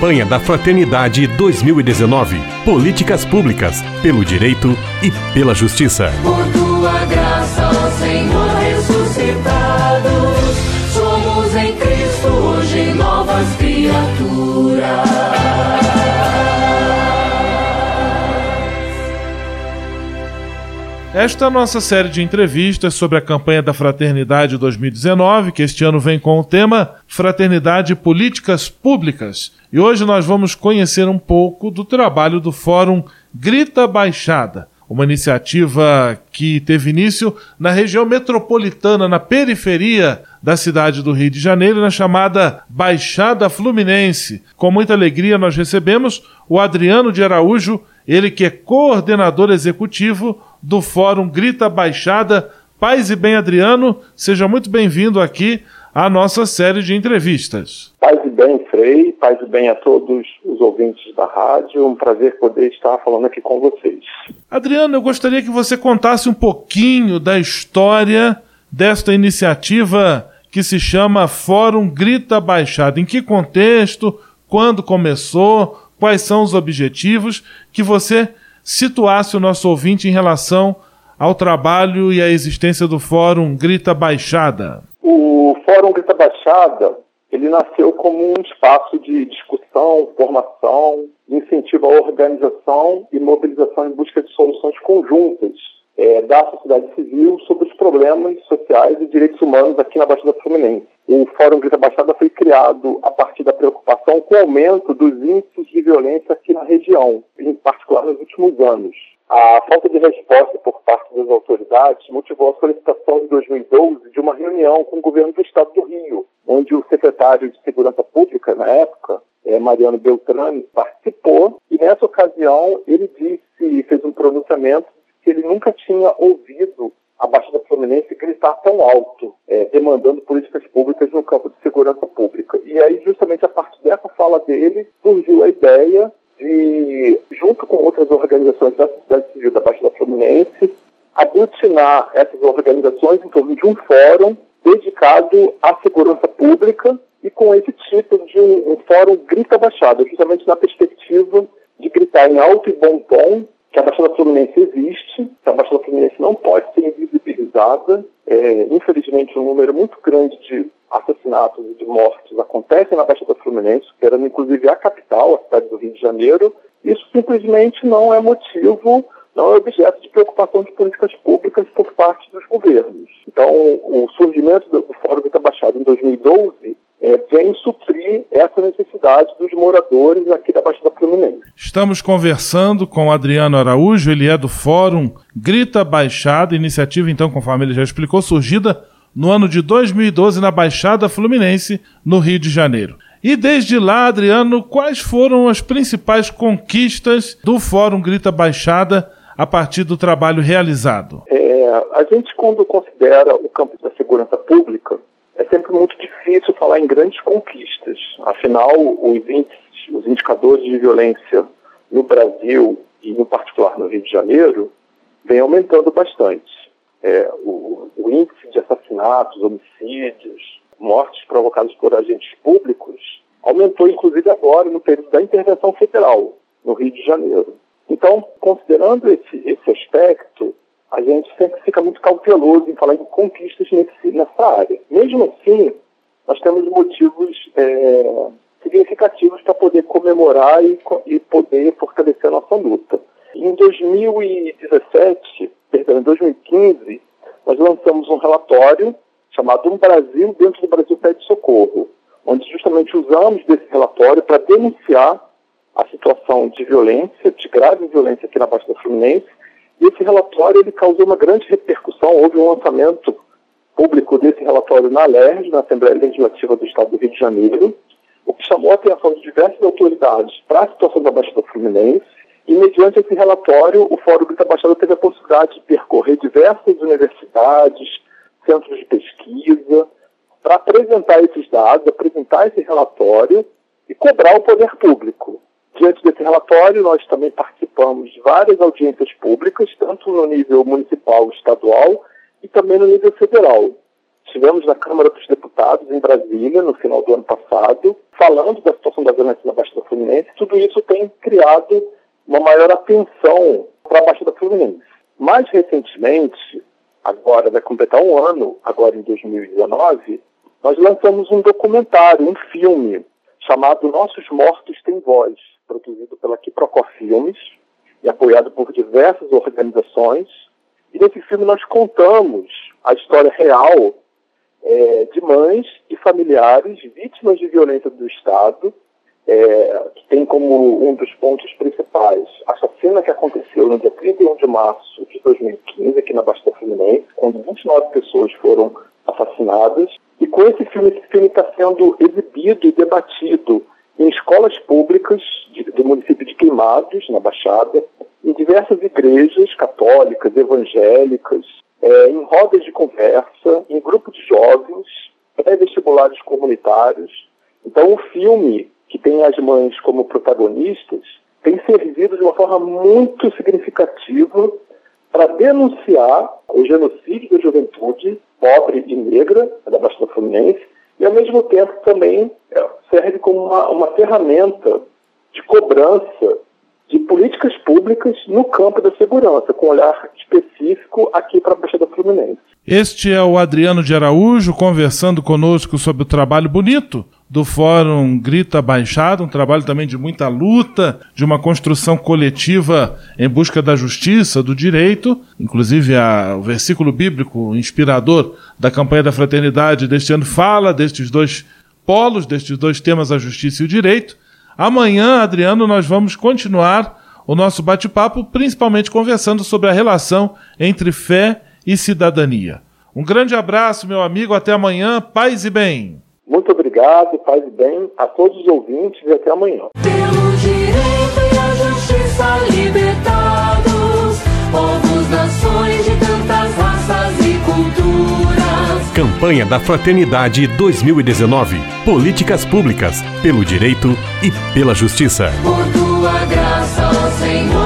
Campanha da Fraternidade 2019. Políticas públicas pelo direito e pela justiça. Por tua graça, Esta nossa série de entrevistas sobre a campanha da Fraternidade 2019, que este ano vem com o tema Fraternidade Políticas Públicas. E hoje nós vamos conhecer um pouco do trabalho do Fórum Grita Baixada, uma iniciativa que teve início na região metropolitana, na periferia da cidade do Rio de Janeiro, na chamada Baixada Fluminense. Com muita alegria nós recebemos o Adriano de Araújo, ele que é coordenador executivo do Fórum Grita Baixada. Paz e bem, Adriano, seja muito bem-vindo aqui à nossa série de entrevistas. Paz e bem, Frei, paz e bem a todos os ouvintes da rádio. Um prazer poder estar falando aqui com vocês. Adriano, eu gostaria que você contasse um pouquinho da história desta iniciativa que se chama Fórum Grita Baixada. Em que contexto? Quando começou? Quais são os objetivos? Que você situasse o nosso ouvinte em relação ao trabalho e à existência do Fórum Grita Baixada. O Fórum Grita Baixada, ele nasceu como um espaço de discussão, formação, incentivo à organização e mobilização em busca de soluções conjuntas é, da sociedade civil sobre os problemas sociais e direitos humanos aqui na Baixada Fluminense. O Fórum Grita Baixada foi criado a partir da preocupação com o aumento dos índices de violência aqui na região, em particular nos últimos anos. A falta de resposta por parte das autoridades motivou a solicitação de 2012 de uma reunião com o governo do estado do Rio, onde o secretário de Segurança Pública, na época, é, Mariano Beltrame, participou e nessa ocasião ele disse, fez um pronunciamento que ele nunca tinha ouvido a Baixada Fluminense gritar tão alto, é, demandando políticas públicas no campo de segurança pública. E aí, justamente a partir dessa fala dele, surgiu a ideia de, junto com outras organizações da sociedade civil da Baixada Fluminense, aglutinar essas organizações em torno de um fórum dedicado à segurança pública e com esse título de um, um fórum Grita Baixada, justamente na perspectiva de gritar em alto e bom tom que a Baixada Fluminense existe, que a Baixada Fluminense não pode É, infelizmente, um número muito grande de assassinatos e de mortes acontecem na Baixada Fluminense, que era inclusive a capital, a cidade do Rio de Janeiro. Isso simplesmente não é motivo, não é objeto de preocupação de políticas públicas por parte dos governos. Então, o surgimento do Fórum da Baixada em 2012 é, vem suprir essa necessidade dos moradores aqui da Baixada Fluminense. Estamos conversando com Adriano Araújo, ele é do Fórum Grita Baixada, iniciativa, então, a família já explicou, surgida no ano de 2012 na Baixada Fluminense, no Rio de Janeiro. E desde lá, Adriano, quais foram as principais conquistas do Fórum Grita Baixada a partir do trabalho realizado? É, a gente, quando considera o campo da segurança pública, é sempre muito difícil falar em grandes conquistas. Afinal, os, índices, os indicadores de violência no Brasil e, em particular, no Rio de Janeiro, vem aumentando bastante. É, o, o, índice de assassinatos, homicídios, mortes provocadas por agentes públicos aumentou, inclusive, agora, no período da intervenção federal, no Rio de Janeiro. Então, considerando esse, esse aspecto, a gente sempre fica muito cauteloso em falar em conquistas nesse, nessa área. Mesmo assim, nós temos motivos é, significativos para poder comemorar e, e poder fortalecer a nossa luta. Em 2017, perdão, em 2015, nós lançamos um relatório chamado Um Brasil dentro do Brasil Pede Socorro, onde justamente usamos desse relatório para denunciar a situação de violência, de grave violência aqui na Baixa da Fluminense, esse relatório ele causou uma grande repercussão. Houve um lançamento público desse relatório na LERJ, na Assembleia Legislativa do Estado do Rio de Janeiro, o que chamou a atenção de diversas autoridades para a situação da Baixada Fluminense. E, mediante esse relatório, o Fórum Grita Baixada teve a possibilidade de percorrer diversas universidades, centros de pesquisa, para apresentar esses dados, apresentar esse relatório e cobrar o poder público. Diante desse relatório, nós também participamos de várias audiências públicas, tanto no nível municipal, estadual e também no nível federal. Estivemos na Câmara dos Deputados, em Brasília, no final do ano passado, falando da situação da violência na Baixada Fluminense. Tudo isso tem criado uma maior atenção para a Baixada Fluminense. Mais recentemente, agora vai completar um ano, agora em 2019, nós lançamos um documentário, um filme, chamado Nossos Mortos Têm Voz, produzido pela Quiprocó Filmes e apoiado por diversas organizações. E nesse filme nós contamos a história real é, de mães e familiares vítimas de violência do Estado, é, que tem como um dos pontos principais a chacina que aconteceu no dia 31 de março de 2015, aqui na Baixada Fluminense, quando 29 pessoas foram assassinadas. E com esse filme, esse filme está sendo exibido e debatido em escolas públicas de, do município de Queimados, na Baixada, em diversas igrejas católicas, evangélicas, é, em rodas de conversa, em grupos de jovens, pré-vestibulares comunitários. Então, o filme, que tem as mães como protagonistas, tem servido de uma forma muito significativa para denunciar o genocídio da juventude pobre e negra da Baixada Fluminense e, ao mesmo tempo, também é, serve como uma, uma ferramenta de cobrança de políticas públicas no campo da segurança, com olhar específico aqui para a Baixada Fluminense. Este é o Adriano de Araújo conversando conosco sobre o trabalho bonito do Fórum Grita Baixada, um trabalho também de muita luta, de uma construção coletiva em busca da justiça, do direito, inclusive a, o versículo bíblico inspirador da campanha da fraternidade deste ano fala destes dois polos, destes dois temas, a justiça e o direito. Amanhã, Adriano, nós vamos continuar o nosso bate-papo, principalmente conversando sobre a relação entre fé e cidadania. Um grande abraço, meu amigo, até amanhã, paz e bem. Muito obrigado, paz e bem a todos os ouvintes e até amanhã. Pelo direito e a justiça libertados, povos, nações de tantas raças e culturas. Campanha da Fraternidade 2019. Políticas públicas pelo direito e pela justiça. Por tua graça, ó Senhor